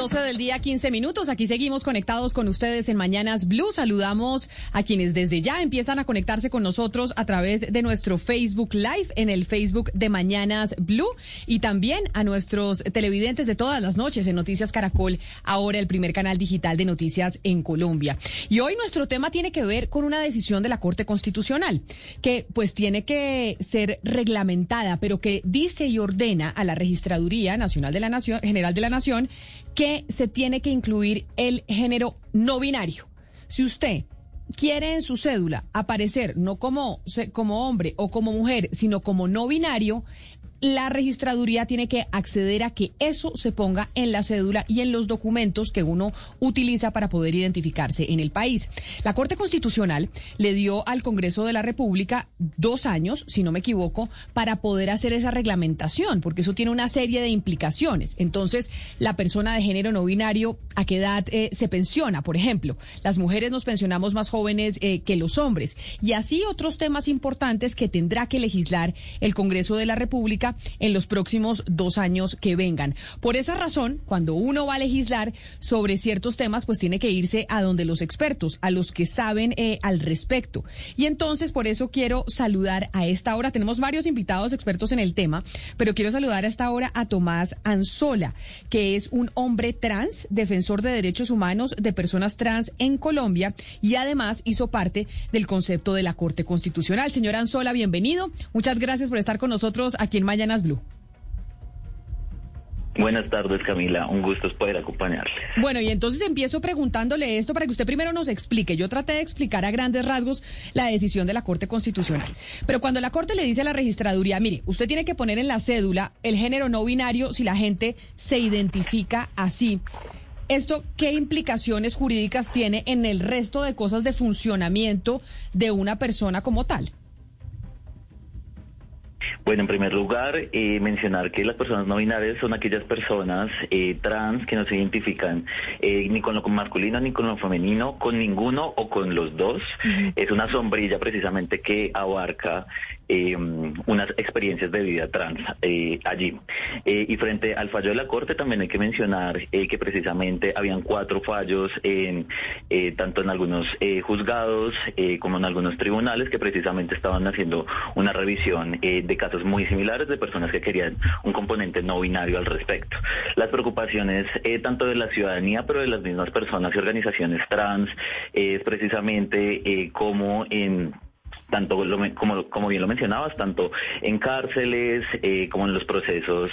12 del día, 15 minutos. Aquí seguimos conectados con ustedes en Mañanas Blue. Saludamos a quienes desde ya empiezan a conectarse con nosotros a través de nuestro Facebook Live en el Facebook de Mañanas Blue y también a nuestros televidentes de todas las noches en Noticias Caracol, ahora el primer canal digital de noticias en Colombia. Y hoy nuestro tema tiene que ver con una decisión de la Corte Constitucional que pues tiene que ser reglamentada, pero que dice y ordena a la Registraduría Nacional de la Nación, General de la Nación, que se tiene que incluir el género no binario. Si usted quiere en su cédula aparecer no como, como hombre o como mujer, sino como no binario, la registraduría tiene que acceder a que eso se ponga en la cédula y en los documentos que uno utiliza para poder identificarse en el país. La Corte Constitucional le dio al Congreso de la República dos años, si no me equivoco, para poder hacer esa reglamentación, porque eso tiene una serie de implicaciones. Entonces, la persona de género no binario, ¿a qué edad eh, se pensiona? Por ejemplo, las mujeres nos pensionamos más jóvenes eh, que los hombres. Y así otros temas importantes que tendrá que legislar el Congreso de la República en los próximos dos años que vengan. Por esa razón, cuando uno va a legislar sobre ciertos temas, pues tiene que irse a donde los expertos, a los que saben eh, al respecto. Y entonces, por eso quiero saludar a esta hora. Tenemos varios invitados expertos en el tema, pero quiero saludar a esta hora a Tomás Anzola, que es un hombre trans, defensor de derechos humanos de personas trans en Colombia y además hizo parte del concepto de la Corte Constitucional. Señor Anzola, bienvenido. Muchas gracias por estar con nosotros aquí en Mañanas Blue. Buenas tardes, Camila. Un gusto poder acompañarle. Bueno, y entonces empiezo preguntándole esto para que usted primero nos explique. Yo traté de explicar a grandes rasgos la decisión de la Corte Constitucional. Pero cuando la Corte le dice a la registraduría, mire, usted tiene que poner en la cédula el género no binario si la gente se identifica así. ¿Esto qué implicaciones jurídicas tiene en el resto de cosas de funcionamiento de una persona como tal? Bueno, en primer lugar, eh, mencionar que las personas no binarias son aquellas personas eh, trans que no se identifican eh, ni con lo masculino ni con lo femenino, con ninguno o con los dos. Es una sombrilla precisamente que abarca unas experiencias de vida trans allí. y frente al fallo de la Corte también hay que mencionar que precisamente habían cuatro fallos en, tanto en algunos juzgados como en algunos tribunales que precisamente estaban haciendo una revisión de casos muy similares de personas que querían un componente no binario al respecto. Las preocupaciones eh, tanto de la ciudadanía, pero de las mismas personas y organizaciones trans, es precisamente eh, como en tanto como, como bien lo mencionabas, tanto en cárceles eh, como en los procesos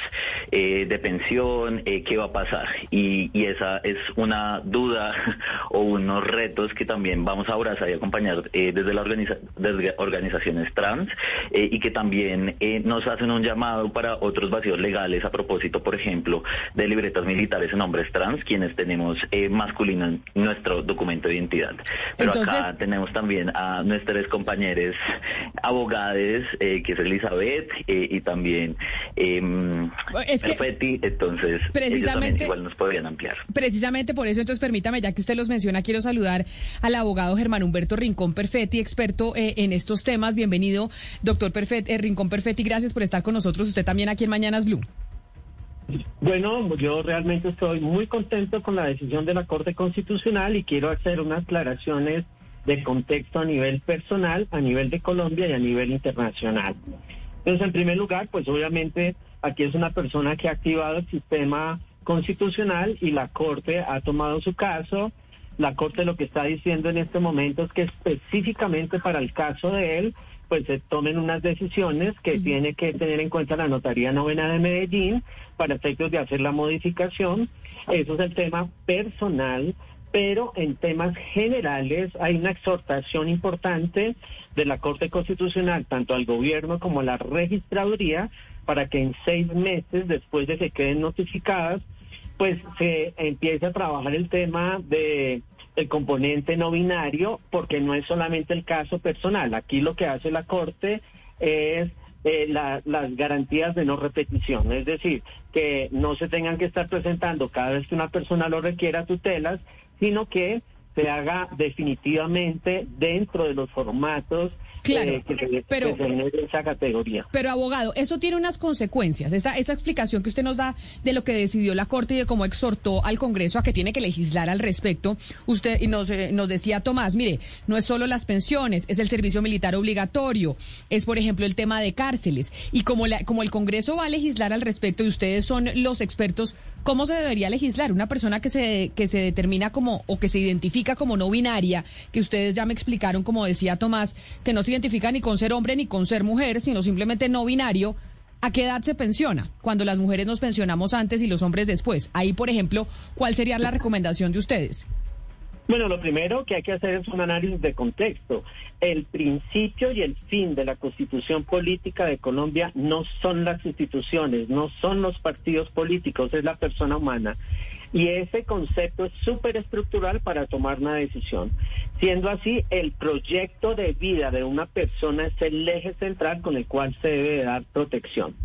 eh, de pensión, eh, qué va a pasar. Y, y, esa es una duda o unos retos que también vamos a abrazar y acompañar desde, la organiza desde organizaciones trans y que también nos hacen un llamado para otros vacíos legales a propósito, por ejemplo, de libretas militares en hombres trans, quienes tenemos masculino en nuestro documento de identidad. Pero acá tenemos también a nuestros compañeros abogados, eh, que es Elizabeth eh, y también eh, entonces precisamente, igual nos podrían ampliar. Precisamente por eso, entonces permítame, ya que usted los menciona, quiero saludar al abogado Germán Humberto Rincón Perfetti, experto eh, en estos temas. Bienvenido, doctor Perfetti, Rincón Perfetti, gracias por estar con nosotros, usted también aquí en Mañanas Blue. Bueno, yo realmente estoy muy contento con la decisión de la Corte Constitucional y quiero hacer unas aclaraciones de contexto a nivel personal, a nivel de Colombia y a nivel internacional. Entonces, en primer lugar, pues obviamente aquí es una persona que ha activado el sistema constitucional y la Corte ha tomado su caso. La Corte lo que está diciendo en este momento es que específicamente para el caso de él, pues se tomen unas decisiones que tiene que tener en cuenta la Notaría Novena de Medellín para efectos de hacer la modificación. Eso es el tema personal pero en temas generales hay una exhortación importante de la Corte Constitucional, tanto al gobierno como a la registraduría, para que en seis meses, después de que queden notificadas, pues se empiece a trabajar el tema de el componente no binario, porque no es solamente el caso personal. Aquí lo que hace la Corte es eh, las garantías de no repetición, es decir, que no se tengan que estar presentando cada vez que una persona lo requiera tutelas, sino que se haga definitivamente dentro de los formatos Claro, eh, pero, esa categoría. Pero abogado, eso tiene unas consecuencias. Esa, esa explicación que usted nos da de lo que decidió la Corte y de cómo exhortó al Congreso a que tiene que legislar al respecto. Usted nos, eh, nos decía, Tomás, mire, no es solo las pensiones, es el servicio militar obligatorio, es por ejemplo el tema de cárceles. Y como, la, como el Congreso va a legislar al respecto y ustedes son los expertos, ¿Cómo se debería legislar? Una persona que se, que se determina como o que se identifica como no binaria, que ustedes ya me explicaron, como decía Tomás, que no se identifica ni con ser hombre ni con ser mujer, sino simplemente no binario. ¿A qué edad se pensiona? Cuando las mujeres nos pensionamos antes y los hombres después. Ahí, por ejemplo, ¿cuál sería la recomendación de ustedes? Bueno, lo primero que hay que hacer es un análisis de contexto. El principio y el fin de la constitución política de Colombia no son las instituciones, no son los partidos políticos, es la persona humana. Y ese concepto es súper estructural para tomar una decisión. Siendo así, el proyecto de vida de una persona es el eje central con el cual se debe dar protección.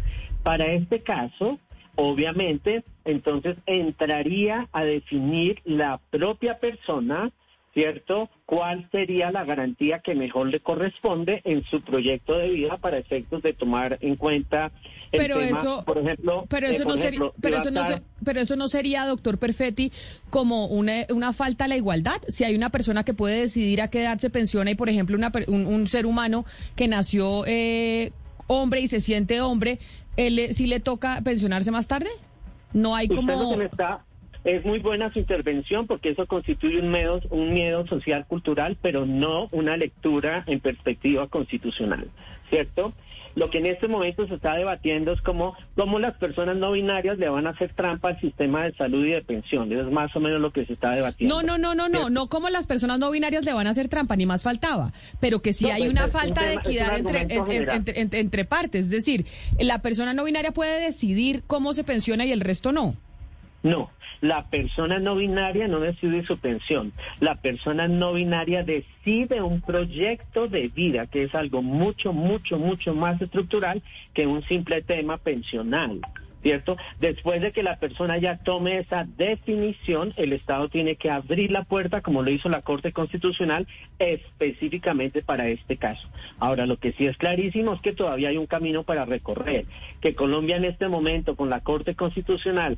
Para este caso, obviamente, entonces entraría a definir la propia persona, ¿cierto? ¿Cuál sería la garantía que mejor le corresponde en su proyecto de vida para efectos de tomar en cuenta el pero tema, eso, por ejemplo, pero eh, eso no ejemplo, sería, pero eso no, se- pero eso no sería, doctor Perfetti, como una, una falta a la igualdad. Si hay una persona que puede decidir a qué edad se pensiona y, por ejemplo, una, un, un ser humano que nació eh, hombre y se siente hombre, él, le- ¿sí le toca pensionarse más tarde? No hay como... está es muy buena su intervención porque eso constituye un miedo, un miedo social cultural, pero no una lectura en perspectiva constitucional, ¿cierto? Lo que en este momento se está debatiendo es cómo, cómo las personas no binarias le van a hacer trampa al sistema de salud y de pensiones. Es más o menos lo que se está debatiendo. No, no, no, no, no, no como las personas no binarias le van a hacer trampa, ni más faltaba, pero que sí No, hay pues, una un falta de equidad entre- entre partes, es decir, la persona no binaria puede decidir cómo se pensiona y el resto no. No, la persona no binaria no decide su pensión. La persona no binaria decide un proyecto de vida, que es algo mucho, mucho, mucho más estructural que un simple tema pensional. ¿Cierto? Después de que la persona ya tome esa definición, el Estado tiene que abrir la puerta, como lo hizo la Corte Constitucional, específicamente para este caso. Ahora, lo que sí es clarísimo es que todavía hay un camino para recorrer, que Colombia en este momento, con la Corte Constitucional,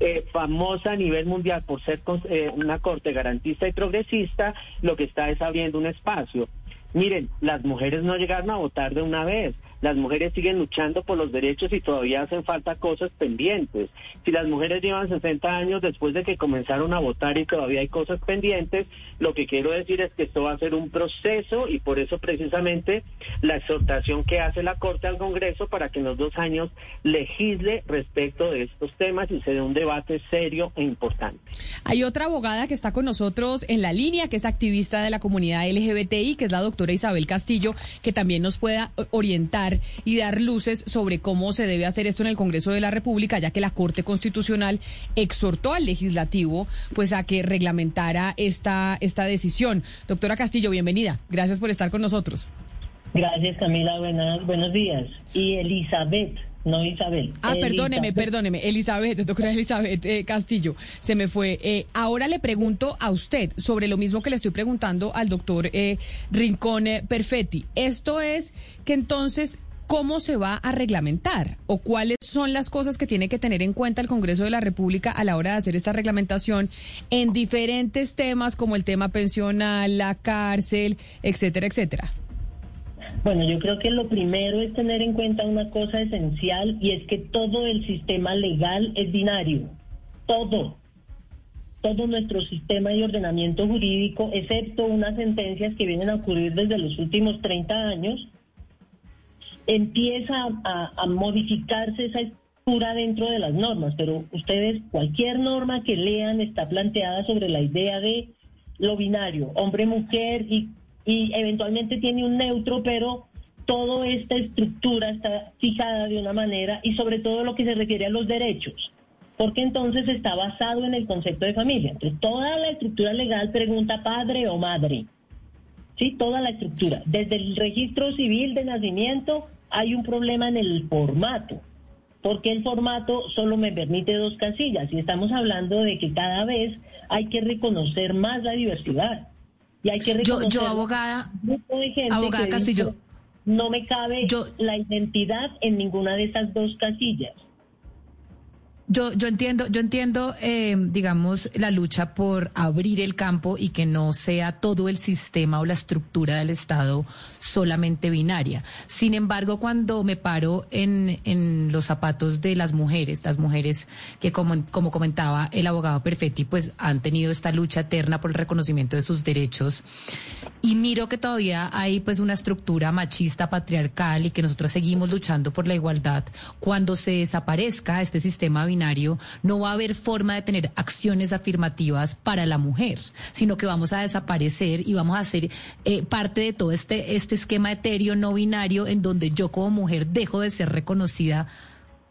eh, famosa a nivel mundial por ser eh, una corte garantista y progresista, lo que está es abriendo un espacio. Miren, las mujeres no llegaron a votar de una vez. Las mujeres siguen luchando por los derechos y todavía hacen falta cosas pendientes. Si las mujeres llevan 60 años después de que comenzaron a votar y todavía hay cosas pendientes, lo que quiero decir es que esto va a ser un proceso y por eso precisamente la exhortación que hace la Corte al Congreso para que en los dos años legisle respecto de estos temas y se dé un debate serio e importante. Hay otra abogada que está con nosotros en la línea, que es activista de la comunidad LGBTI, que es la doctora Isabel Castillo, que también nos pueda eh, y dar luces sobre cómo se debe hacer esto en el Congreso de la República, ya que la Corte Constitucional exhortó al legislativo pues a que reglamentara esta, esta decisión. Doctora Castillo, bienvenida. Gracias por estar con nosotros. Gracias, Camila. Buenos días. Y Elizabeth, no Isabel. Ah, perdóneme, Elizabeth. perdóneme. Elizabeth, doctora Elizabeth eh, Castillo, se me fue. Eh, ahora le pregunto a usted sobre lo mismo que le estoy preguntando al doctor eh, Rincón eh, Perfetti. Esto es que entonces, ¿cómo se va a reglamentar? ¿O cuáles son las cosas que tiene que tener en cuenta el Congreso de la República a la hora de hacer esta reglamentación en diferentes temas como el tema pensional, la cárcel, etcétera, etcétera? Bueno, yo creo que lo primero es tener en cuenta una cosa esencial y es que todo el sistema legal es binario. Todo. Todo nuestro sistema y ordenamiento jurídico, excepto unas sentencias que vienen a ocurrir desde los últimos 30 años, empieza a, a modificarse esa estructura dentro de las normas. Pero ustedes, cualquier norma que lean está planteada sobre la idea de lo binario, hombre-mujer y, y eventualmente tiene un neutro, pero toda esta estructura está fijada de una manera y sobre todo lo que se refiere a los derechos. porque entonces está basado en el concepto de familia. Entonces, toda la estructura legal pregunta padre o madre. Sí, toda la estructura. Desde el registro civil de nacimiento hay un problema en el formato, porque el formato solo me permite dos casillas y estamos hablando de que cada vez hay que reconocer más la diversidad. Y hay que yo, yo abogada, abogada Castillo, no me cabe la identidad en ninguna de esas dos casillas. Yo, yo entiendo, yo entiendo, eh, digamos, la lucha por abrir el campo y que no sea todo el sistema o la estructura del Estado solamente binaria. Sin embargo, cuando me paro en, en los zapatos de las mujeres, las mujeres que, como, como comentaba el abogado Perfetti, pues han tenido esta lucha eterna por el reconocimiento de sus derechos, y miro que todavía hay pues una estructura machista, patriarcal, y que nosotros seguimos luchando por la igualdad, cuando se desaparezca este sistema binario, no va a haber forma de tener acciones afirmativas para la mujer, sino que vamos a desaparecer y vamos a ser eh, parte de todo este, este esquema etéreo no binario en donde yo como mujer dejo de ser reconocida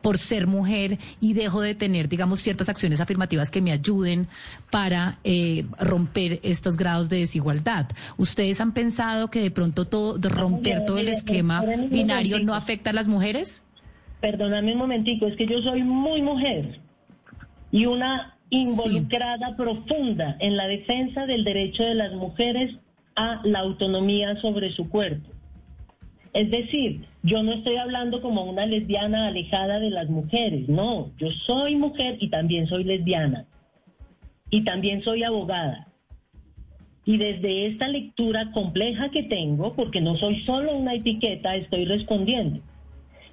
por ser mujer y dejo de tener, digamos, ciertas acciones afirmativas que me ayuden para eh, romper estos grados de desigualdad. ¿Ustedes han pensado que de pronto todo, romper todo el esquema binario no afecta a las mujeres? Perdóname un momentico, es que yo soy muy mujer y una involucrada profunda en la defensa del derecho de las mujeres a la autonomía sobre su cuerpo. Es decir, yo no estoy hablando como una lesbiana alejada de las mujeres, no, yo soy mujer y también soy lesbiana y también soy abogada. Y desde esta lectura compleja que tengo, porque no soy solo una etiqueta, estoy respondiendo.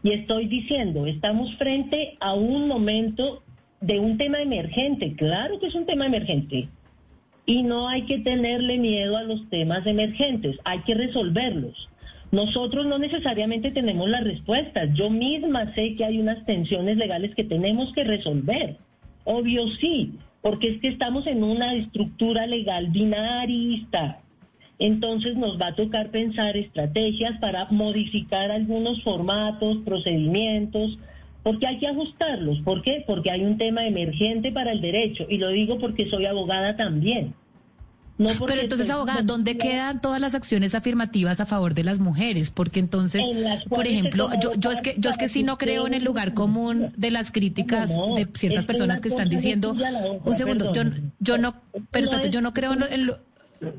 Y estoy diciendo, estamos frente a un momento de un tema emergente, claro que es un tema emergente. Y no hay que tenerle miedo a los temas emergentes, hay que resolverlos. Nosotros no necesariamente tenemos las respuestas. Yo misma sé que hay unas tensiones legales que tenemos que resolver. Obvio sí, porque es que estamos en una estructura legal binarista entonces nos va a tocar pensar estrategias para modificar algunos formatos, procedimientos, porque hay que ajustarlos. ¿Por qué? Porque hay un tema emergente para el derecho y lo digo porque soy abogada también. Pero entonces, abogada, ¿dónde quedan todas las acciones afirmativas a favor de las mujeres? Porque entonces, por ejemplo, yo, yo es que yo es que sí no creo en el lugar común de las críticas de ciertas personas que están diciendo, un segundo, yo, yo no, pero yo no creo en,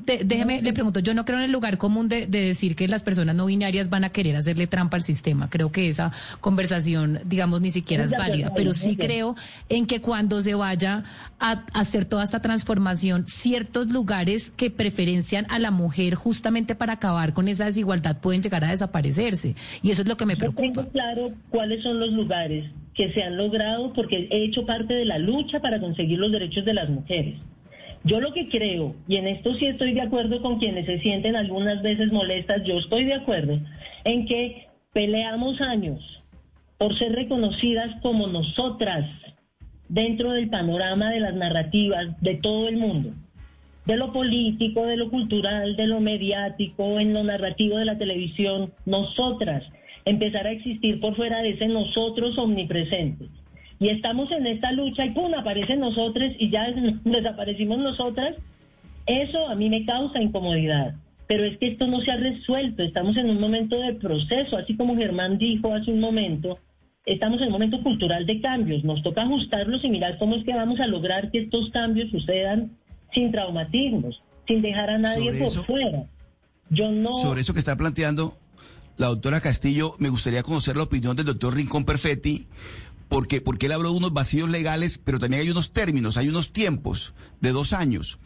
déjeme, le pregunto, yo no creo en el lugar común de, decir que las personas no binarias van a querer hacerle trampa al sistema. Creo que esa conversación, digamos, ni siquiera es válida, pero sí creo en que cuando se vaya a, hacer toda esta transformación, ciertos lugares que preferencian a la mujer justamente para acabar con esa desigualdad pueden llegar a desaparecerse. Y eso es lo que me preocupa. tengo claro cuáles son los lugares que se han logrado porque he hecho parte de la lucha para conseguir los derechos de las mujeres. Yo lo que creo, y en esto sí estoy de acuerdo con quienes se sienten algunas veces molestas, yo estoy de acuerdo en que peleamos años por ser reconocidas como nosotras dentro del panorama de las narrativas de todo el mundo, de lo político, de lo cultural, de lo mediático, en lo narrativo de la televisión, nosotras, empezar a existir por fuera de ese nosotros omnipresente. Y estamos en esta lucha y ¡pum! aparecen nosotros y ya desaparecimos nosotras. Eso a mí me causa incomodidad. Pero es que esto no se ha resuelto. Estamos en un momento de proceso, así como Germán dijo hace un momento. Estamos en un momento cultural de cambios. Nos toca ajustarlos y mirar cómo es que vamos a lograr que estos cambios sucedan sin traumatismos, sin dejar a nadie por fuera. Yo no. Sobre eso que está planteando la doctora Castillo, me gustaría conocer la opinión del doctor Rincón Perfetti, porque, porque él habló de unos vacíos legales, pero también hay unos términos, hay unos tiempos de dos años.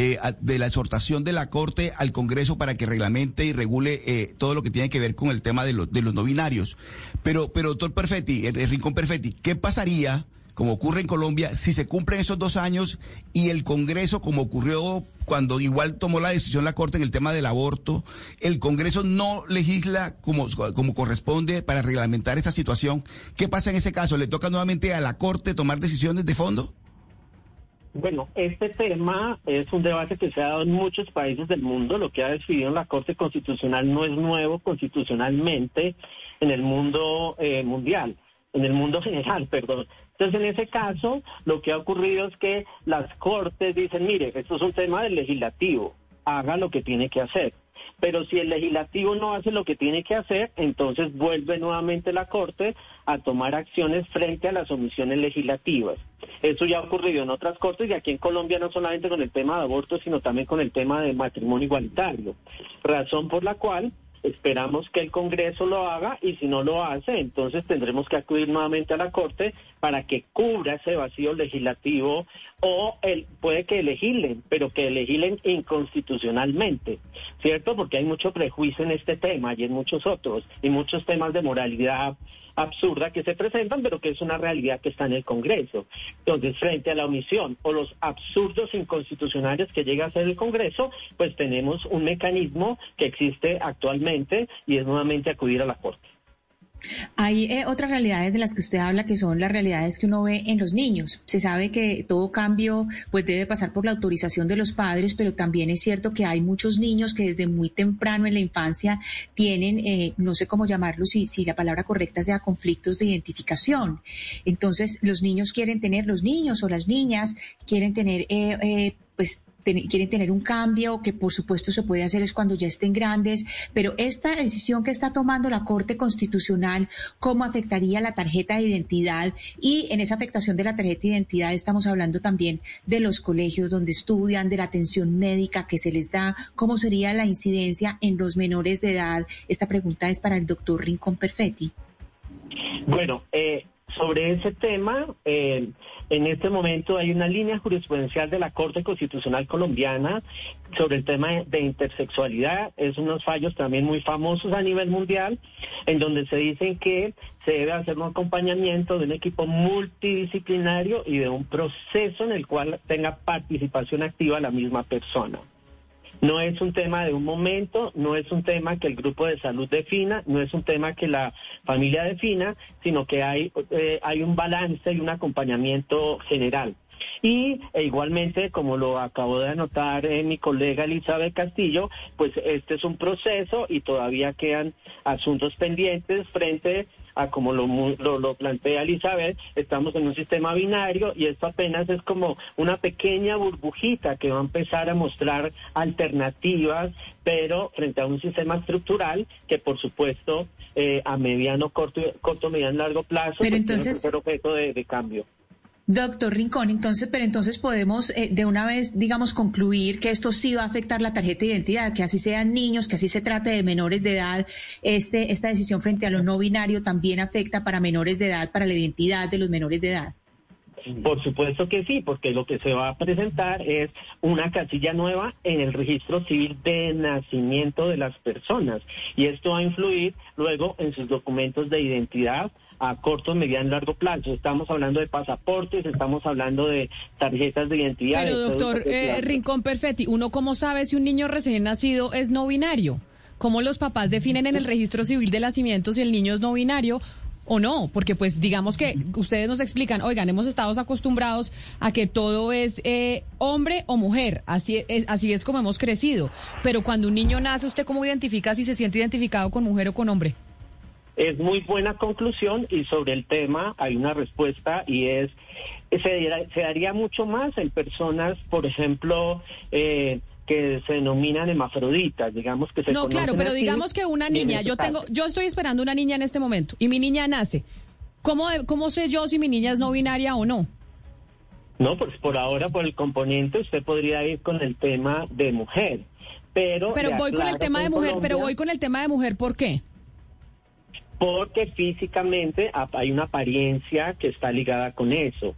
Eh, de la exhortación de la Corte al Congreso para que reglamente y regule eh, todo lo que tiene que ver con el tema de, los de los no binarios. Pero, pero doctor Perfetti, el Rincón Perfetti, ¿qué pasaría como ocurre en Colombia, si se cumplen esos dos años y el Congreso, como ocurrió cuando igual tomó la decisión la Corte en el tema del aborto, el Congreso no legisla como, como corresponde para reglamentar esta situación, ¿qué pasa en ese caso? ¿Le toca nuevamente a la Corte tomar decisiones de fondo? Bueno, este tema es un debate que se ha dado en muchos países del mundo. Lo que ha decidido la Corte Constitucional no es nuevo constitucionalmente en el mundo eh, mundial. en el mundo general, perdón. Entonces, en ese caso, lo que ha ocurrido es que las cortes dicen, mire, esto es un tema del legislativo, haga lo que tiene que hacer. Pero si el legislativo no hace lo que tiene que hacer, entonces vuelve nuevamente la Corte a tomar acciones frente a las omisiones legislativas. Eso ya ha ocurrido en otras cortes y aquí en Colombia no solamente con el tema de aborto, sino también con el tema de matrimonio igualitario. Razón por la cual Esperamos que el Congreso lo haga y si no lo hace, entonces tendremos que acudir nuevamente a la Corte para que cubra ese vacío legislativo o el, puede que legislen, pero que legislen inconstitucionalmente, ¿cierto? Porque hay mucho prejuicio en este tema y en muchos otros, y muchos temas de moralidad absurda que se presentan, pero que es una realidad que está en el Congreso. Entonces, frente a la omisión o los absurdos inconstitucionales que llega a ser el Congreso, pues tenemos un mecanismo que existe actualmente y es nuevamente acudir a la Corte. Hay eh, otras realidades de las que usted habla que son las realidades que uno ve en los niños. Se sabe que todo cambio pues debe pasar por la autorización de los padres, pero también es cierto que hay muchos niños que desde muy temprano en la infancia tienen, eh, no sé cómo llamarlo, si, si la palabra correcta sea conflictos de identificación. Entonces los niños quieren tener, los niños o las niñas quieren tener eh, pues quieren tener un cambio, que por supuesto se puede hacer es cuando ya estén grandes, pero esta decisión que está tomando la Corte Constitucional, ¿cómo afectaría la tarjeta de identidad? Y en esa afectación de la tarjeta de identidad estamos hablando también de los colegios donde estudian, de la atención médica que se les da, ¿cómo sería la incidencia en los menores de edad? Esta pregunta es para el doctor Rincón Perfetti. Bueno, eh, sobre ese tema, eh, en este momento hay una línea jurisprudencial de la Corte Constitucional Colombiana sobre el tema de intersexualidad. Es unos fallos también muy famosos a nivel mundial, en donde se dicen que se debe hacer un acompañamiento de un equipo multidisciplinario y de un proceso en el cual tenga participación activa la misma persona. No es un tema de un momento, no es un tema que el grupo de salud defina, no es un tema que la familia defina, sino que hay, eh, hay un balance y un acompañamiento general. Y e igualmente, como lo acabo de anotar eh, mi colega Elizabeth Castillo, pues este es un proceso y todavía quedan asuntos pendientes frente a como lo, lo, plantea Elizabeth, estamos en un sistema binario y esto apenas es como una pequeña burbujita que va a empezar a mostrar alternativas, pero frente a un sistema estructural que por supuesto eh, a mediano, corto, corto, mediano, largo plazo pero pues, entonces... ser objeto de cambio. Doctor Rincón, entonces, pero entonces podemos eh, de una vez, digamos, concluir que esto sí va a afectar la tarjeta de identidad, que así sean niños, que así se trate de menores de edad. Este, esta decisión frente a lo no binario también afecta para menores de edad, para la identidad de los menores de edad. Por supuesto que sí, porque lo que se va a presentar es una casilla nueva en el registro civil de nacimiento de las personas y esto va a influir luego en sus documentos de identidad, a corto, mediano y largo plazo. Estamos hablando de pasaportes, estamos hablando de tarjetas de identidad. Pero doctor eh, Rincón Perfetti, ¿uno cómo sabe si un niño recién nacido es no binario? ¿Cómo los papás definen en el registro civil de nacimiento si el niño es no binario? o no, porque pues digamos que ustedes nos explican, oigan, hemos estado acostumbrados a que todo es eh, hombre o mujer, así es, así es como hemos crecido, pero cuando un niño nace, ¿usted cómo identifica si se siente identificado con mujer o con hombre? Es muy buena conclusión y sobre el tema hay una respuesta y es, se, daría mucho más en personas, por ejemplo, eh, que se denominan hemafroditas, digamos que se No, claro, pero digamos que una niña, yo tengo, yo estoy esperando una niña en este momento y mi niña nace. ¿Cómo, cómo sé yo si mi niña es no binaria o no? No, pues por ahora, por el componente, usted podría ir con el tema de mujer. Pero, pero voy con el tema de mujer, pero voy con el tema de mujer, ¿por qué? Porque físicamente hay una apariencia que está ligada con eso.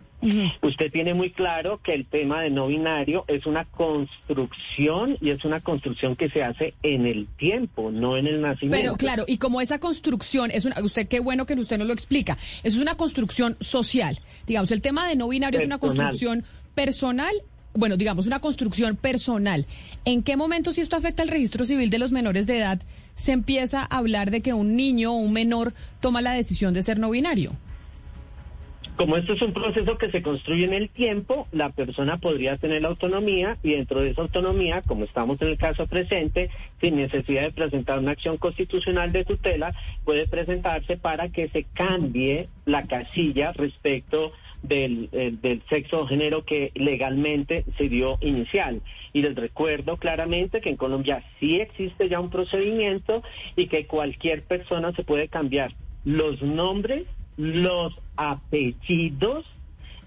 Usted tiene muy claro que el tema de no binario es una construcción y es una construcción que se hace en el tiempo, no en el nacimiento. Pero claro, y como esa construcción es una, usted qué bueno que usted nos lo explica, eso es una construcción social. Digamos, el tema de no binario es una construcción personal bueno, digamos, una construcción personal. ¿En qué momento, si esto afecta al registro civil de los menores de edad, se empieza a hablar de que un niño o un menor toma la decisión de ser no binario? Como esto es un proceso que se construye en el tiempo, la persona podría tener la autonomía y dentro de esa autonomía, como estamos en el caso presente, sin necesidad de presentar una acción constitucional de tutela, puede presentarse para que se cambie la casilla respecto del, eh, del sexo o género que legalmente se dio inicial. Y les recuerdo claramente que en Colombia sí existe ya un procedimiento y que cualquier persona se puede cambiar los nombres los apellidos,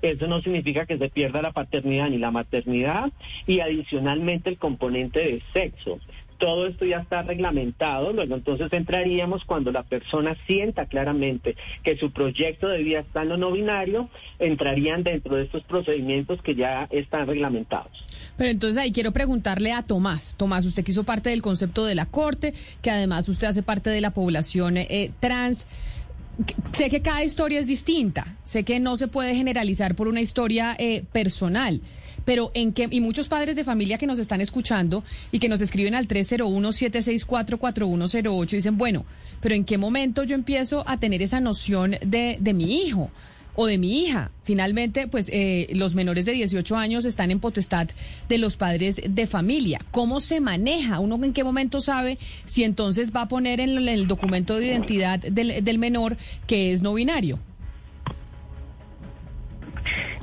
eso no significa que se pierda la paternidad ni la maternidad y adicionalmente el componente de sexo. Todo esto ya está reglamentado, luego entonces entraríamos cuando la persona sienta claramente que su proyecto de vida está en lo no binario, entrarían dentro de estos procedimientos que ya están reglamentados. Pero entonces ahí quiero preguntarle a Tomás. Tomás, usted que hizo parte del concepto de la Corte, que además usted hace parte de la población eh, trans sé que cada historia es distinta, sé que no se puede generalizar por una historia eh, personal, pero en qué, y muchos padres de familia que nos están escuchando y que nos escriben al 301-764-4108 dicen, bueno, pero ¿en qué momento yo empiezo a tener esa noción de, de mi hijo? O de mi hija. Finalmente, pues eh, los menores de 18 años están en potestad de los padres de familia. ¿Cómo se maneja? ¿Uno en qué momento sabe si entonces va a poner en el documento de identidad del, del menor que es no binario?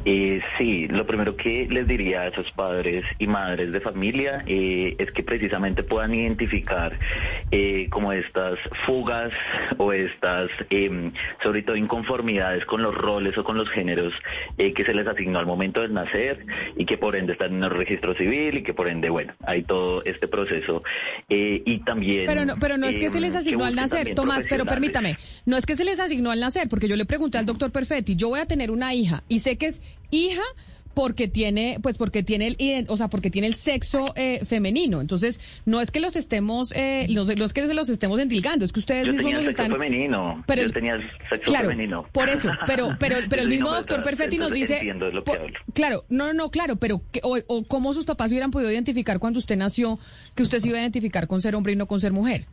Eh, sí, lo primero que les diría a esos padres y madres de familia eh, es que precisamente puedan identificar eh, como estas fugas o estas, em, sobre todo, inconformidades con los roles o con los géneros eh, que se les asignó al momento de nacer y que por ende están en el registro civil y que por ende, bueno, hay todo este proceso. y también... Pero no, pero no es que se les em, asignó al nacer, Tomás, pero permítame, no es que se les asignó al nacer, porque yo le pregunté al doctor Perfetti, yo voy a tener una hija y sé que es hija porque tiene, pues porque tiene el, o sea, porque tiene el sexo eh, femenino. Entonces, no es que los estemos, eh, los, los que se los estemos endilgando, es que ustedes Yo mismos tenía nos están. femenino. Pero, Yo tenía sexo claro, femenino. Por eso, pero, pero, pero el mismo doctor Perfetti nos dice. Lo que claro, no, no, claro, pero o, o cómo sus papás hubieran podido identificar cuando usted nació que usted se iba a identificar con ser hombre y no con ser mujer.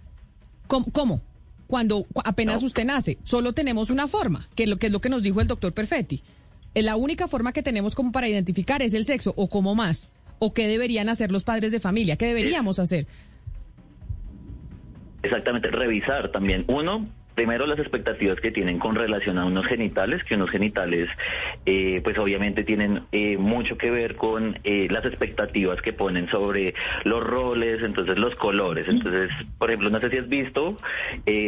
¿Cómo? cómo? Cuando apenas usted nace, solo tenemos una forma, que es lo que es lo que nos dijo el doctor Perfetti. La única forma que tenemos como para identificar es el sexo o como más. ¿O qué deberían hacer los padres de familia? ¿Qué deberíamos hacer? Exactamente, revisar también. Uno, primero las expectativas que tienen con relación a unos genitales, que unos genitales eh, pues obviamente tienen eh, mucho que ver con eh, las expectativas que ponen sobre los roles, entonces los colores. Entonces, por ejemplo, no sé si has visto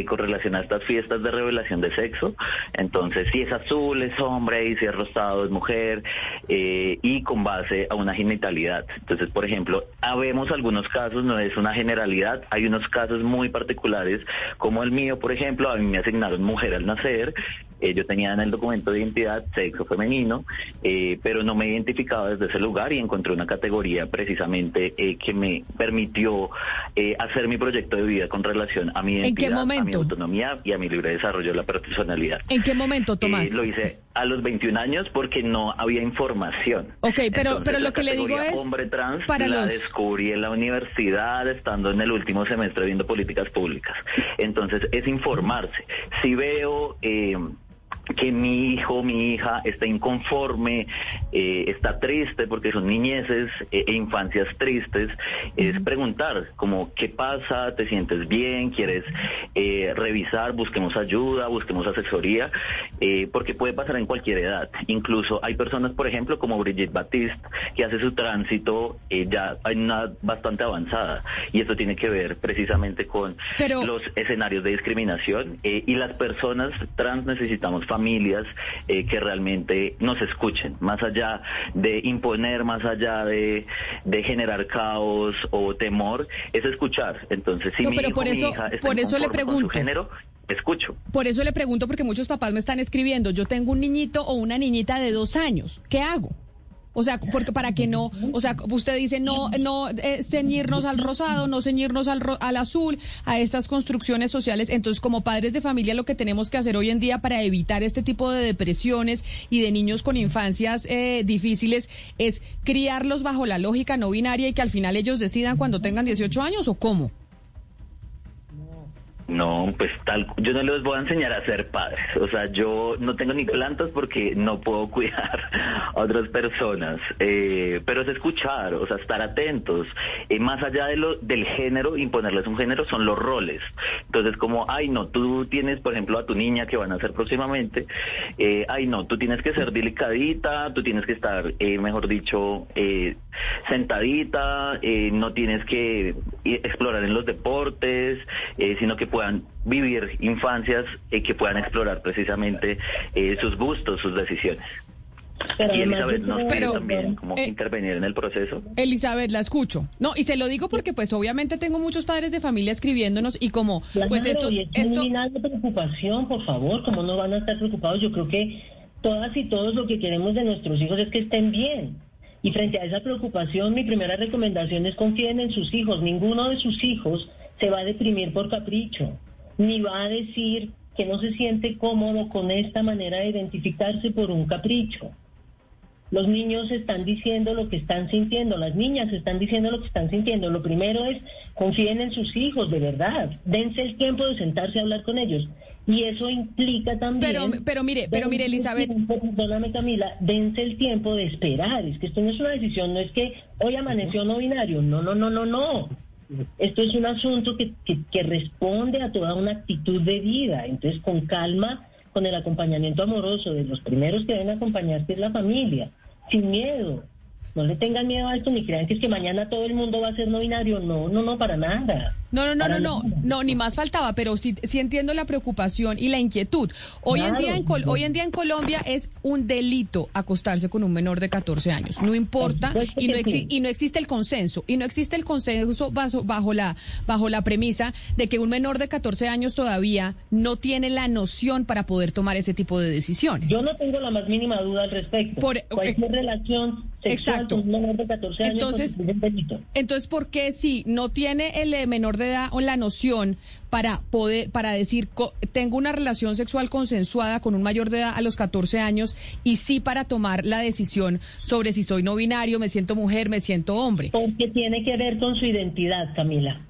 con relación a estas fiestas de revelación de sexo, entonces si es azul es hombre y si es rosado es mujer y con base a una genitalidad. Entonces, por ejemplo, habemos algunos casos, no es una generalidad, hay unos casos muy particulares como el mío, por ejemplo, me asignaron mujer al nacer, eh, yo tenía en el documento de identidad sexo femenino, eh, pero no me identificaba desde ese lugar y encontré una categoría precisamente eh, que me permitió hacer mi proyecto de vida con relación a mi identidad, a mi autonomía y a mi libre desarrollo de la personalidad. ¿En qué momento, Tomás? lo hice a los 21 años porque no había información. Ok, pero, pero lo que le digo es... Hombre trans para la descubrí en la universidad estando en el último semestre viendo políticas públicas. Entonces es informarse. Si veo... Eh, que mi hijo, mi hija está inconforme, eh, está triste porque son niñeces eh, e infancias tristes, es preguntar como qué pasa, te sientes bien, quieres eh, revisar, busquemos ayuda, busquemos asesoría, porque puede pasar en cualquier edad. Incluso hay personas, por ejemplo, como Brigitte Batiste, que hace su tránsito ya en una bastante avanzada, y esto tiene que ver precisamente con los escenarios de discriminación y las personas trans necesitamos familias eh, que realmente nos escuchen, más allá de imponer, más allá de, generar caos o temor, es escuchar. Entonces, si mi hijo, por eso, mi hija está por eso le pregunto. Su género, escucho. Por eso le pregunto, porque muchos papás me están escribiendo, yo tengo un niñito o una niñita de dos años, ¿qué hago? O sea, porque para que no, o sea, usted dice no, no eh, ceñirnos al rosado, no ceñirnos al, al azul, a estas construcciones sociales. Entonces, como padres de familia, lo que tenemos que hacer hoy en día para evitar este tipo de depresiones y de niños con infancias eh, difíciles es criarlos bajo la lógica no binaria y que al final ellos decidan cuando tengan 18 años o cómo. No, pues tal, yo no les voy a enseñar a ser padres. O sea, yo no tengo ni plantas porque no puedo cuidar a otras personas. Eh, pero es escuchar, o sea, estar atentos. Eh, más allá de lo, del género, imponerles un género, son los roles. Entonces, como, ay, no, tú tienes, por ejemplo, a tu niña que van a hacer próximamente, eh, ay, no, tú tienes que ser delicadita, tú tienes que estar, eh, mejor dicho, eh, sentadita, no tienes que explorar en los deportes, sino que puedan vivir infancias eh, que puedan explorar precisamente eh, sus gustos, sus decisiones. Pero y Elizabeth nos pide Pero, también como eh, intervenir en el proceso. Elizabeth, la escucho. No, y se lo digo porque pues obviamente tengo muchos padres de familia escribiéndonos y como pues esto y es esto de preocupación, por favor, ¿cómo no van a estar preocupados? Yo creo que todas y todos lo que queremos de nuestros hijos es que estén bien. Y frente a esa preocupación, mi primera recomendación es confíen en sus hijos. Ninguno de sus hijos se va a deprimir por capricho, ni va a decir que no se siente cómodo con esta manera de identificarse por un capricho. Los niños están diciendo lo que están sintiendo, las niñas están diciendo lo que están sintiendo. Lo primero es confíen en sus hijos, de verdad. Dense el tiempo de sentarse a hablar con ellos. Y eso implica también... Pero- pero mire, pero mire, Elizabeth. tiempo, perdóname Camila, dense el tiempo de esperar. Es que esto no es una decisión, no es que hoy amaneció no binario. No, no, no, no, no. Esto es un asunto que, que, responde a toda una actitud de vida. Entonces, con calma, con el acompañamiento amoroso de los primeros que deben acompañar, que es la familia, sin miedo. No le tengan miedo a esto ni crean que es que mañana todo el mundo va a ser no binario. No, no, no, para nada. No, no, no, Para no, no, no, ni más faltaba, pero sí, sí entiendo la preocupación y la inquietud. Hoy en día en Col- hoy en día en Colombia es un delito acostarse con un menor de 14 años. No importa y no exi- y no existe el consenso y no existe el consenso bajo, bajo la bajo la premisa de que un menor de 14 años todavía no tiene la noción para poder tomar ese tipo de decisiones. Yo no tengo la más mínima duda al respecto. Por- Cualquier relación sexual Exacto. con un menor de 14 años Entonces- delito. Entonces, ¿por qué si no tiene el eh, menor de edad o la noción para poder, para decir, co- tengo una relación sexual consensuada con un mayor de edad a los 14 años y sí para tomar la decisión sobre si soy no binario, me siento mujer, me siento hombre? Porque tiene que ver con su identidad, Camila.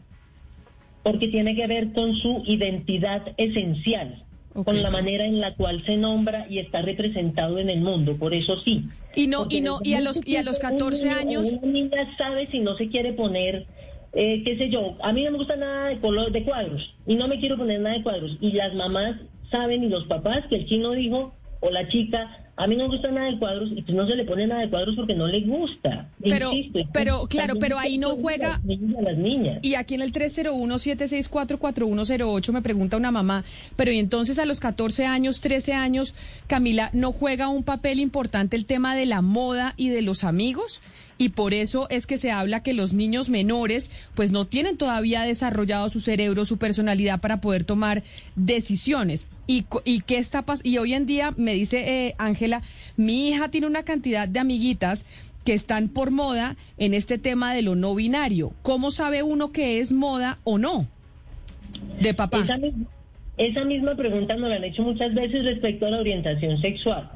Porque tiene que ver con su identidad esencial, Con la manera en la cual se nombra y está representado en el mundo. Por eso sí. Y no, Porque y no, y a los, y a los pequeño, 14 un niño o años, Una niña sabe si no se quiere poner, eh, qué sé yo, a mí no me gusta nada de color de cuadros y no me quiero poner nada de cuadros. Y las mamás saben y los papás que el chino dijo o la chica, a mí no me gusta nada de cuadros y pues no se le pone nada de cuadros porque no le gusta. Pero- Insisto, pero, claro, pero ahí no juega- a las niñas. Y aquí en el 301-764-4108 me pregunta una mamá, pero y entonces a los 14 años, 13 años, Camila, ¿no juega un papel importante el tema de la moda y de los amigos? Y por eso es que se habla que los niños menores pues no tienen todavía desarrollado su cerebro, su personalidad para poder tomar decisiones. ¿Y, y qué está Y hoy en día, me dice eh, Ángela, mi hija tiene una cantidad de amiguitas que están por moda en este tema de lo no binario. ¿Cómo sabe uno que es moda o no? De papá. Esa, mis- esa misma pregunta nos la han hecho muchas veces respecto a la orientación sexual.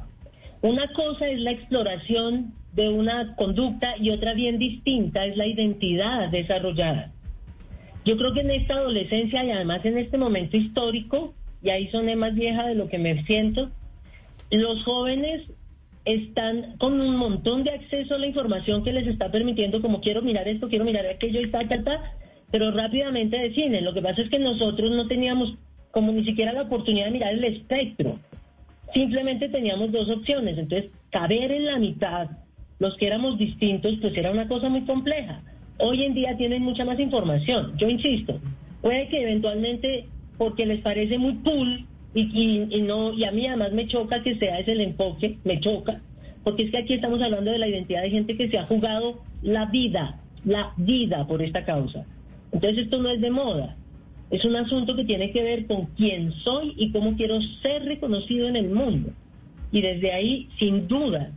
Una cosa es la exploración de una conducta y otra bien distinta es la identidad desarrollada. Yo creo que en esta adolescencia y además en este momento histórico, y ahí soné más vieja de lo que me siento, los jóvenes están con un montón de acceso a la información que les está permitiendo, como quiero mirar esto, quiero mirar aquello y ta, ta, ta, pero rápidamente deciden. Lo que pasa es que nosotros no teníamos como ni siquiera la oportunidad de mirar el espectro. Simplemente teníamos dos opciones. Entonces, caber en la mitad, los que éramos distintos, pues era una cosa muy compleja. Hoy en día tienen mucha más información. Yo insisto, puede que eventualmente, porque les parece muy cool, y, y- no, y a mí además me choca que sea ese el enfoque, me choca, porque es que aquí estamos hablando de la identidad de gente que se ha jugado la vida, la vida por esta causa. Entonces esto no es de moda, es un asunto que tiene que ver con quién soy y cómo quiero ser reconocido en el mundo. Y desde ahí, sin duda,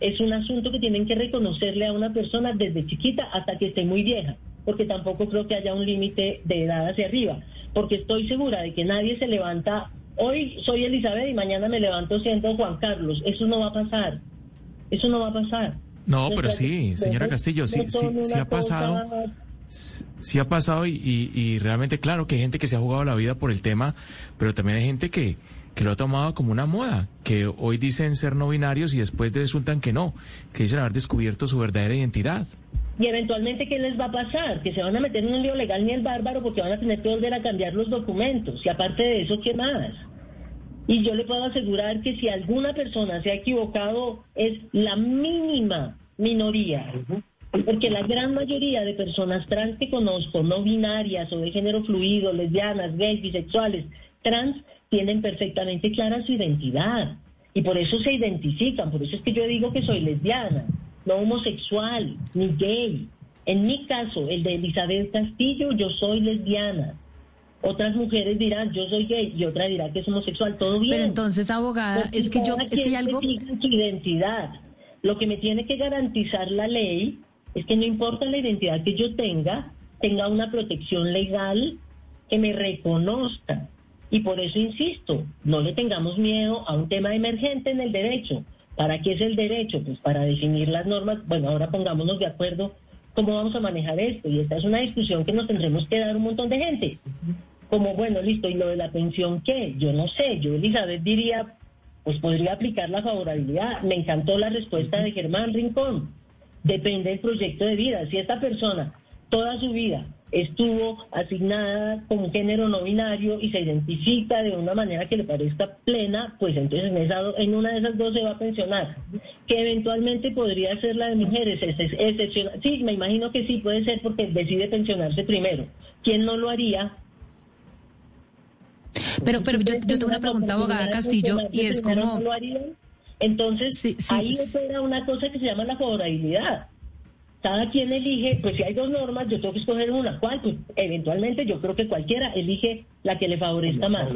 es un asunto que tienen que reconocerle a una persona desde chiquita hasta que esté muy vieja, porque tampoco creo que haya un límite de edad hacia arriba, porque estoy segura de que nadie se levanta, hoy soy Elizabeth y mañana me levanto siendo Juan Carlos, eso no va a pasar, eso no va a pasar. No, pero sí, señora Castillo, sí, sí, sí ha pasado. Sí ha pasado y, y, realmente claro que hay gente que se ha jugado la vida por el tema, pero también hay gente que, que lo ha tomado como una moda, que hoy dicen ser no binarios y después resultan que no, que dicen haber descubierto su verdadera identidad. Y eventualmente, ¿qué les va a pasar? Que se van a meter en un lío legal ni el bárbaro porque van a tener que volver a cambiar los documentos. Y aparte de eso, ¿qué más? Y yo le puedo asegurar que si alguna persona se ha equivocado, es la mínima minoría. Porque la gran mayoría de personas trans que conozco, no binarias o de género fluido, lesbianas, gays, bisexuales, trans, tienen perfectamente clara su identidad. Y por eso se identifican, por eso es que yo digo que soy lesbiana no homosexual, ni gay. En mi caso, el de Elizabeth Castillo, yo soy lesbiana. Otras mujeres dirán, yo soy gay, y otra dirá que es homosexual, todo bien. Pero entonces, abogada, es que yo, es que hay algo... Su identidad. Lo que me tiene que garantizar la ley es que no importa la identidad que yo tenga, tenga una protección legal que me reconozca. Y por eso insisto, no le tengamos miedo a un tema emergente en el derecho. ¿Para qué es el derecho? Pues para definir las normas. Bueno, ahora pongámonos de acuerdo cómo vamos a manejar esto. Y esta es una discusión que nos tendremos que dar un montón de gente. Como, bueno, listo, ¿y lo de la pensión qué? Yo no sé. Yo, Elizabeth, diría, pues podría aplicar la favorabilidad. Me encantó la respuesta de Germán Rincón. Depende del proyecto de vida. Si esta persona toda su vida estuvo asignada como género no binario y se identifica de una manera que le parezca plena, pues entonces en, esa, en una de esas dos se va a pensionar, que eventualmente podría ser la de mujeres, excepcional. Sí, me imagino que sí, puede ser porque decide pensionarse primero. ¿Quién no lo haría? Pero, pero yo, yo tengo una pregunta, abogada Castillo, y es como... Entonces, ahí opera una cosa que se llama la favorabilidad cada quien elige, pues si hay dos normas, yo tengo que escoger una. ¿Cuál? Pues eventualmente yo creo que cualquiera elige la que le favorezca más.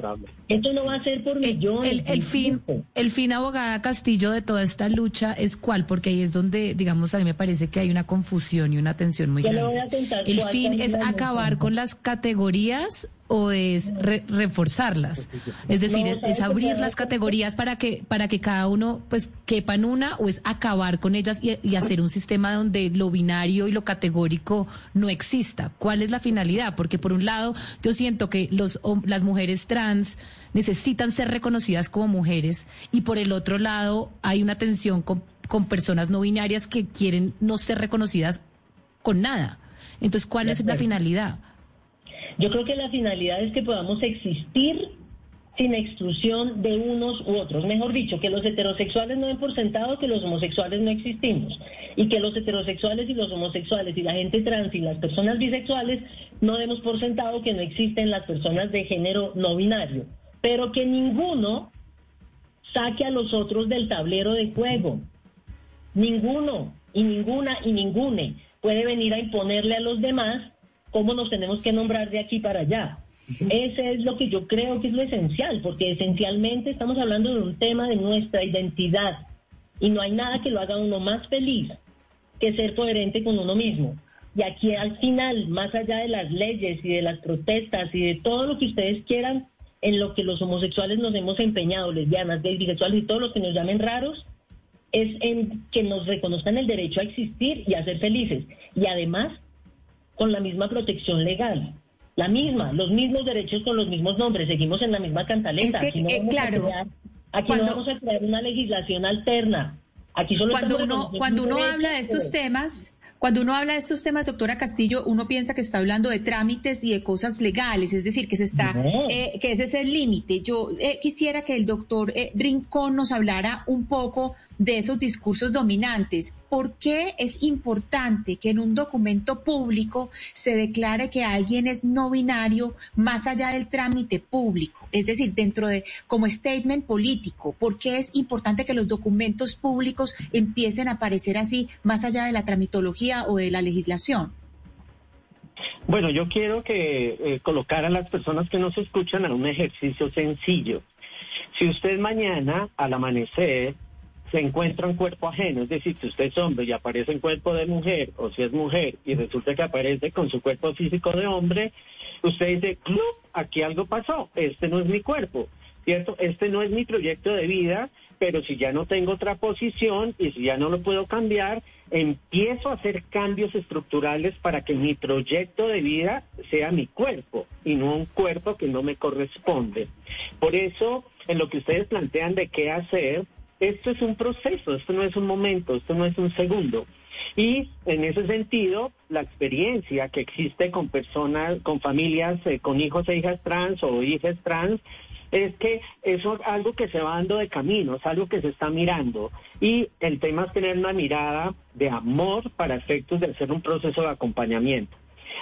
Esto no va a ser por millones. El, el, fin, el fin, abogada Castillo, de toda esta lucha es cuál, porque ahí es donde, digamos, a mí me parece que hay una confusión y una tensión muy grande. el fin es acabar con las categorías o es reforzarlas. Es decir, es, abrir las categorías para que para que cada uno pues quepa en una o es acabar con ellas y, hacer un sistema donde lo binario y lo categórico no exista. ¿Cuál es la finalidad? Porque por un lado, yo siento que los las mujeres trans necesitan ser reconocidas como mujeres y por el otro lado hay una tensión con, con personas no binarias que quieren no ser reconocidas con nada. Entonces, ¿cuál es la finalidad? Yo creo que la finalidad es que podamos existir sin exclusión de unos u otros. Mejor dicho, que los heterosexuales no den por sentado que los homosexuales no existimos y que los heterosexuales y los homosexuales y la gente trans y las personas bisexuales no demos por sentado que no existen las personas de género no binario, pero que ninguno saque a los otros del tablero de juego. Ninguno y ninguna y ningune puede venir a imponerle a los demás cómo nos tenemos que nombrar de aquí para allá. Ese es lo que yo creo que es lo esencial, porque esencialmente estamos hablando de un tema de nuestra identidad y no hay nada que lo haga uno más feliz que ser coherente con uno mismo. Y aquí al final, más allá de las leyes y de las protestas y de todo lo que ustedes quieran, en lo que los homosexuales nos hemos empeñado, lesbianas, gays, bisexuales y todos los que nos llamen raros, es en que nos reconozcan el derecho a existir y a ser felices. Y además con la misma protección legal. La misma, los mismos derechos con los mismos nombres, seguimos en la misma cantaleta. aquí no, vamos, a crear, aquí no vamos a crear una legislación alterna. Aquí solo cuando uno, cuando uno habla de estos temas, cuando uno habla de estos temas, doctora Castillo, uno piensa que está hablando de trámites y de cosas legales, es decir, que se está, eh, que ese es el límite. Yo eh, quisiera que el doctor eh, Rincón nos hablara un poco de esos discursos dominantes. ¿Por qué es importante que en un documento público se declare que alguien es no binario más allá del trámite público? Es decir, dentro de como statement político, ¿por qué es importante que los documentos públicos empiecen a aparecer así más allá de la tramitología o de la legislación? Bueno, yo quiero que eh, colocar a las personas que nos escuchan a un ejercicio sencillo. Si usted mañana al amanecer se encuentra un cuerpo ajeno, es decir, si usted es hombre y aparece en cuerpo de mujer, o si es mujer y resulta que aparece con su cuerpo físico de hombre, usted dice, club, aquí algo pasó, este no es mi cuerpo, ¿cierto? Este no es mi proyecto de vida, pero si ya no tengo otra posición y si ya no lo puedo cambiar, empiezo a hacer cambios estructurales para que mi proyecto de vida sea mi cuerpo y no un cuerpo que no me corresponde. Por eso, en lo que ustedes plantean de qué hacer, esto es un proceso, esto no es un momento, esto no es un segundo. Y en ese sentido, la experiencia que existe con personas, con familias, eh, con hijos e hijas trans o hijas trans, es que eso es algo que se va dando de camino, es algo que se está mirando. Y el tema es tener una mirada de amor para efectos de hacer un proceso de acompañamiento.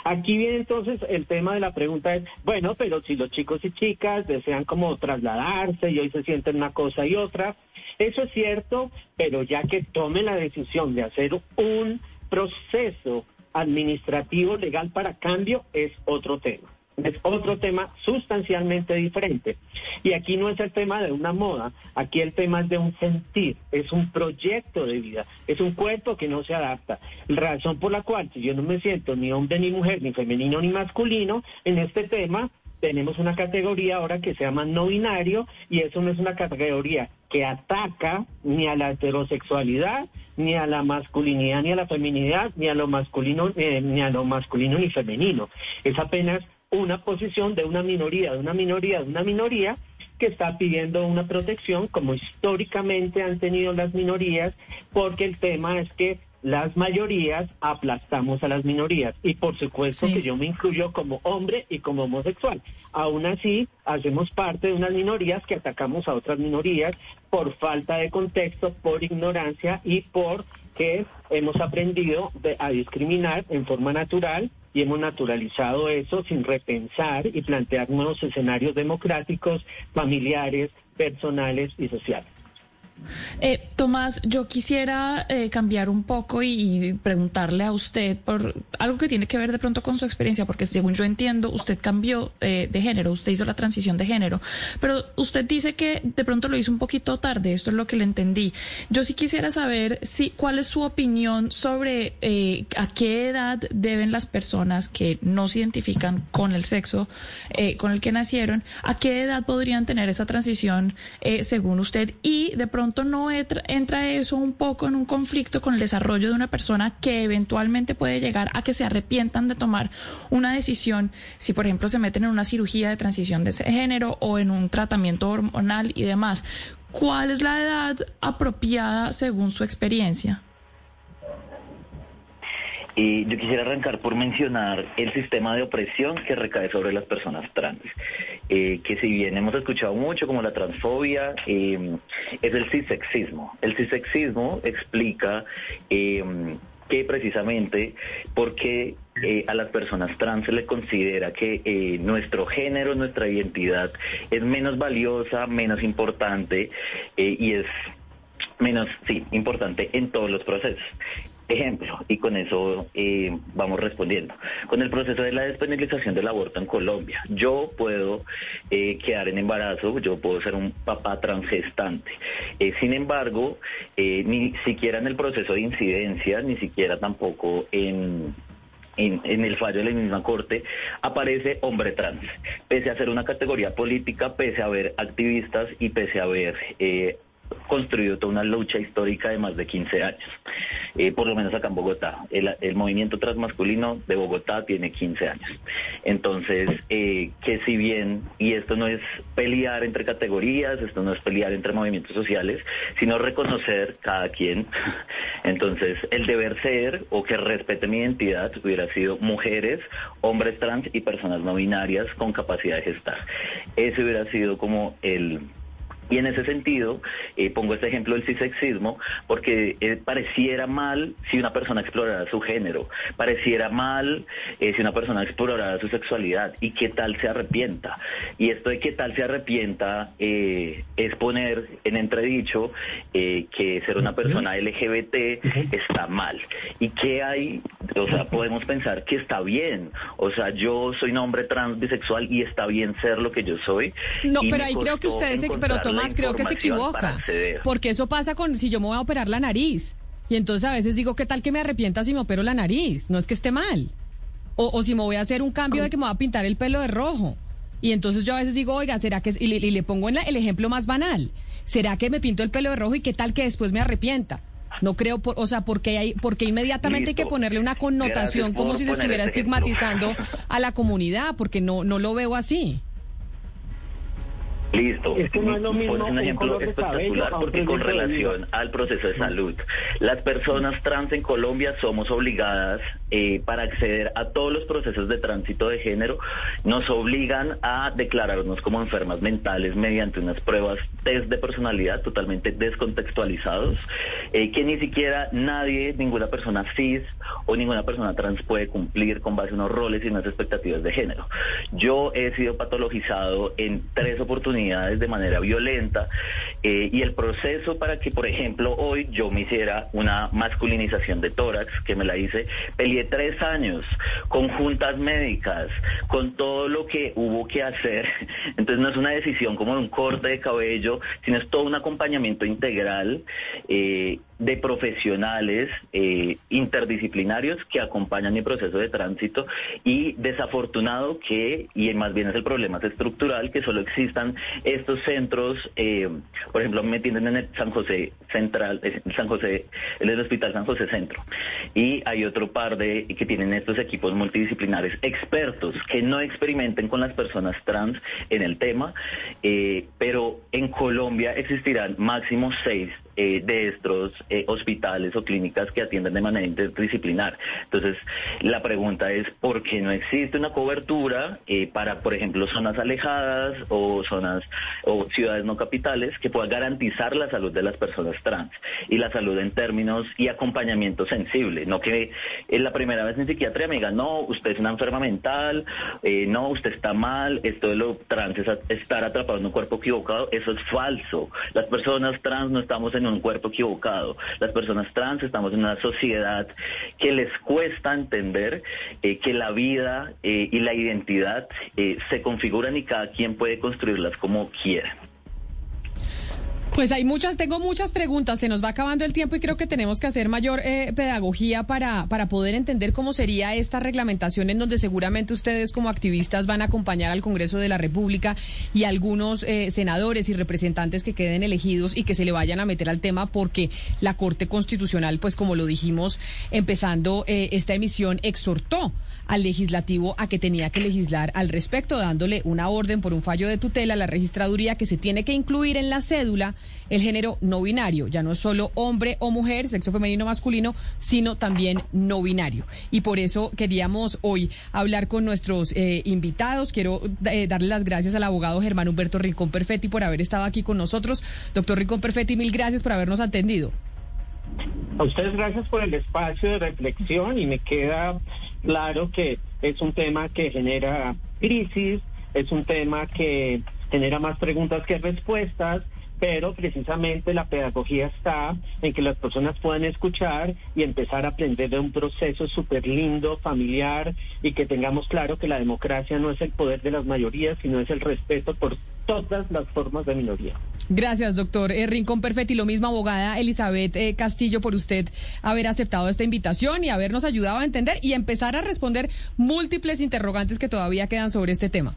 Aquí viene entonces el tema de la pregunta es, bueno, pero si los chicos y chicas desean como trasladarse y hoy se sienten una cosa y otra, eso es cierto, pero ya que tomen la decisión de hacer un proceso administrativo legal para cambio es otro tema. Es otro tema sustancialmente diferente. Y aquí no es el tema de una moda, aquí el tema es de un sentir, es un proyecto de vida, es un cuerpo que no se adapta. Razón por la cual, si yo no me siento ni hombre ni mujer, ni femenino ni masculino, en este tema tenemos una categoría ahora que se llama no binario y eso no es una categoría que ataca ni a la heterosexualidad, ni a la masculinidad, ni a la feminidad, ni a lo masculino, eh, ni a lo masculino ni femenino. Es apenas una posición de una minoría, de una minoría, de una minoría que está pidiendo una protección como históricamente han tenido las minorías, porque el tema es que las mayorías aplastamos a las minorías y por supuesto que yo me incluyo como hombre y como homosexual. Aún así, hacemos parte de unas minorías que atacamos a otras minorías por falta de contexto, por ignorancia y por que hemos aprendido a discriminar en forma natural y hemos naturalizado eso sin repensar y plantear nuevos escenarios democráticos, familiares, personales y sociales. Eh, Tomás, yo quisiera eh, cambiar un poco y, preguntarle a usted por algo que tiene que ver de pronto con su experiencia, porque según yo entiendo, usted cambió eh, de género, usted hizo la transición de género, pero usted dice que de pronto lo hizo un poquito tarde, esto es lo que le entendí. Yo sí quisiera saber si, cuál es su opinión sobre eh, a qué edad deben las personas que no se identifican con el sexo con el que nacieron, a qué edad podrían tener esa transición según usted y de pronto no entra eso un poco en un conflicto con el desarrollo de una persona que eventualmente puede llegar a que se arrepientan de tomar una decisión, si por ejemplo se meten en una cirugía de transición de género o en un tratamiento hormonal y demás. ¿Cuál es la edad apropiada según su experiencia? Y yo quisiera arrancar por mencionar el sistema de opresión que recae sobre las personas trans, eh, que si bien hemos escuchado mucho como la transfobia, eh, es el cisexismo. El cisexismo explica eh, que precisamente porque a las personas trans se le considera que nuestro género, nuestra identidad es menos valiosa, menos importante y es menos, sí, importante en todos los procesos. Ejemplo, y con eso eh, vamos respondiendo. Con el proceso de la despenalización del aborto en Colombia, yo puedo eh, quedar en embarazo, yo puedo ser un papá transgestante. Eh, sin embargo, ni siquiera en el proceso de incidencia, ni siquiera tampoco en, en, el fallo de la misma corte, aparece hombre trans, pese a ser una categoría política, pese a haber activistas y pese a haber construido toda una lucha histórica de más de 15 años, eh, por lo menos acá en Bogotá. El, movimiento transmasculino de Bogotá tiene 15 años. Entonces, eh, que si bien, y esto no es pelear entre categorías, esto no es pelear entre movimientos sociales, sino reconocer cada quien. Entonces, el deber ser o que respete mi identidad hubiera sido mujeres, hombres trans y personas no binarias con capacidad de gestar. Ese hubiera sido como el y en ese sentido, eh, pongo este ejemplo del cisexismo, porque eh, pareciera mal si una persona explorara su género, pareciera mal eh, si una persona explorara su sexualidad, y qué tal se arrepienta. Y esto de qué tal se arrepienta es poner en entredicho que ser una persona LGBT está mal. ¿Y qué hay? O sea, podemos pensar que está bien. O sea, yo soy un hombre trans bisexual y está bien ser lo que yo soy. No, pero ahí creo que ustedes... Pero más creo que se equivoca. Porque eso pasa con si yo me voy a operar la nariz. Y entonces a veces digo, ¿qué tal que me arrepienta si me opero la nariz? No es que esté mal. O, si me voy a hacer un cambio de que me voy a pintar el pelo de rojo. Y entonces yo a veces digo, oiga, ¿será que.? Y le, pongo en el ejemplo más banal. ¿Será que me pinto el pelo de rojo y qué tal que después me arrepienta? No creo, por, o sea, porque hay, porque inmediatamente hay que ponerle una connotación como si se estuviera estigmatizando a la comunidad, porque no, no lo veo así. Listo. Es que no es lo mismo Pues un ejemplo espectacular porque con relación al proceso de salud, las personas trans en Colombia somos obligadas eh, para acceder a todos los procesos de tránsito de género, nos obligan a declararnos como enfermas mentales mediante unas pruebas test de personalidad totalmente descontextualizados, eh, que ni siquiera nadie, ninguna persona cis o ninguna persona trans puede cumplir con base a unos roles y unas expectativas de género. Yo he sido patologizado en tres oportunidades de manera violenta eh, y el proceso para que, por ejemplo, hoy yo me hiciera una masculinización de tórax, que me la hice, peleé tres años con juntas médicas, con todo lo que hubo que hacer. Entonces no es una decisión como de un corte de cabello, sino es todo un acompañamiento integral eh, de profesionales eh, interdisciplinarios que acompañan mi proceso de tránsito y desafortunado que, y más bien es el problema es estructural, que solo existan estos centros, eh, por ejemplo, me tienen en el San José Central, eh, San José, en el Hospital San José Centro, y hay otro par de que tienen estos equipos multidisciplinares expertos que no experimenten con las personas trans en el tema, pero en Colombia existirán máximo seis eh, de estos eh, hospitales o clínicas que atienden de manera interdisciplinar. Entonces, la pregunta es, ¿por qué no existe una cobertura eh, para, por ejemplo, zonas alejadas o zonas o ciudades no capitales que pueda garantizar la salud de las personas trans y la salud en términos y acompañamiento sensible? No que en la primera vez en psiquiatría me digan, no, usted es una enferma mental, eh, no, usted está mal, esto de lo trans es estar atrapado en un cuerpo equivocado, eso es falso. Las personas trans no estamos en un cuerpo equivocado. Las personas trans estamos en una sociedad que les cuesta entender eh, que la vida eh, y la identidad eh, se configuran y cada quien puede construirlas como quiera. Pues hay muchas, tengo muchas preguntas, se nos va acabando el tiempo y creo que tenemos que hacer mayor eh, pedagogía para, para poder entender cómo sería esta reglamentación en donde seguramente ustedes como activistas van a acompañar al Congreso de la República y algunos eh, senadores y representantes que queden elegidos y que se le vayan a meter al tema porque la Corte Constitucional, pues como lo dijimos empezando eh, esta emisión, exhortó al legislativo a que tenía que legislar al respecto, dándole una orden por un fallo de tutela a la registraduría que se tiene que incluir en la cédula el género no binario, ya no es solo hombre o mujer, sexo femenino o masculino, sino también no binario. Y por eso queríamos hoy hablar con nuestros eh, invitados. Quiero eh, darle las gracias al abogado Germán Humberto Rincón Perfetti por haber estado aquí con nosotros. Doctor Rincón Perfetti, mil gracias por habernos atendido. A ustedes gracias por el espacio de reflexión y me queda claro que es un tema que genera crisis, es un tema que genera más preguntas que respuestas, pero precisamente la pedagogía está en que las personas puedan escuchar y empezar a aprender de un proceso súper lindo, familiar, y que tengamos claro que la democracia no es el poder de las mayorías, sino es el respeto por todas las formas de minoría. Gracias, doctor eh, Rincón Perfetti. Lo mismo, abogada Elizabeth eh, Castillo, por usted haber aceptado esta invitación y habernos ayudado a entender y empezar a responder múltiples interrogantes que todavía quedan sobre este tema.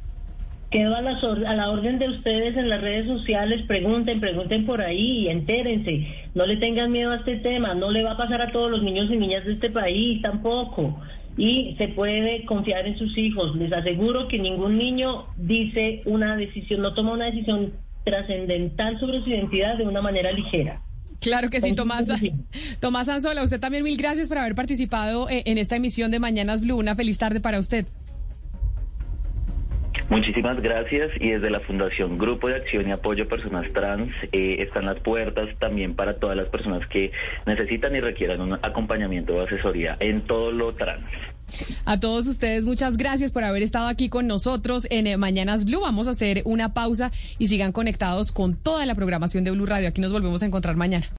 Quedo a, las or- a la orden de ustedes en las redes sociales, pregunten, pregunten por ahí entérense. No le tengan miedo a este tema, no le va a pasar a todos los niños y niñas de este país tampoco. Y se puede confiar en sus hijos. Les aseguro que ningún niño dice una decisión, no toma una decisión trascendental sobre su identidad de una manera ligera. Claro que sí, Tomás. Tomás Anzola, usted también mil gracias por haber participado eh, en esta emisión de Mañanas Blue. Una feliz tarde para usted. Muchísimas gracias y desde la Fundación Grupo de Acción y Apoyo a Personas Trans eh, están las puertas también para todas las personas que necesitan y requieran un acompañamiento o asesoría en todo lo trans. A todos ustedes, muchas gracias por haber estado aquí con nosotros en eh, Mañanas Blue. Vamos a hacer una pausa y sigan conectados con toda la programación de Blue Radio. Aquí nos volvemos a encontrar mañana.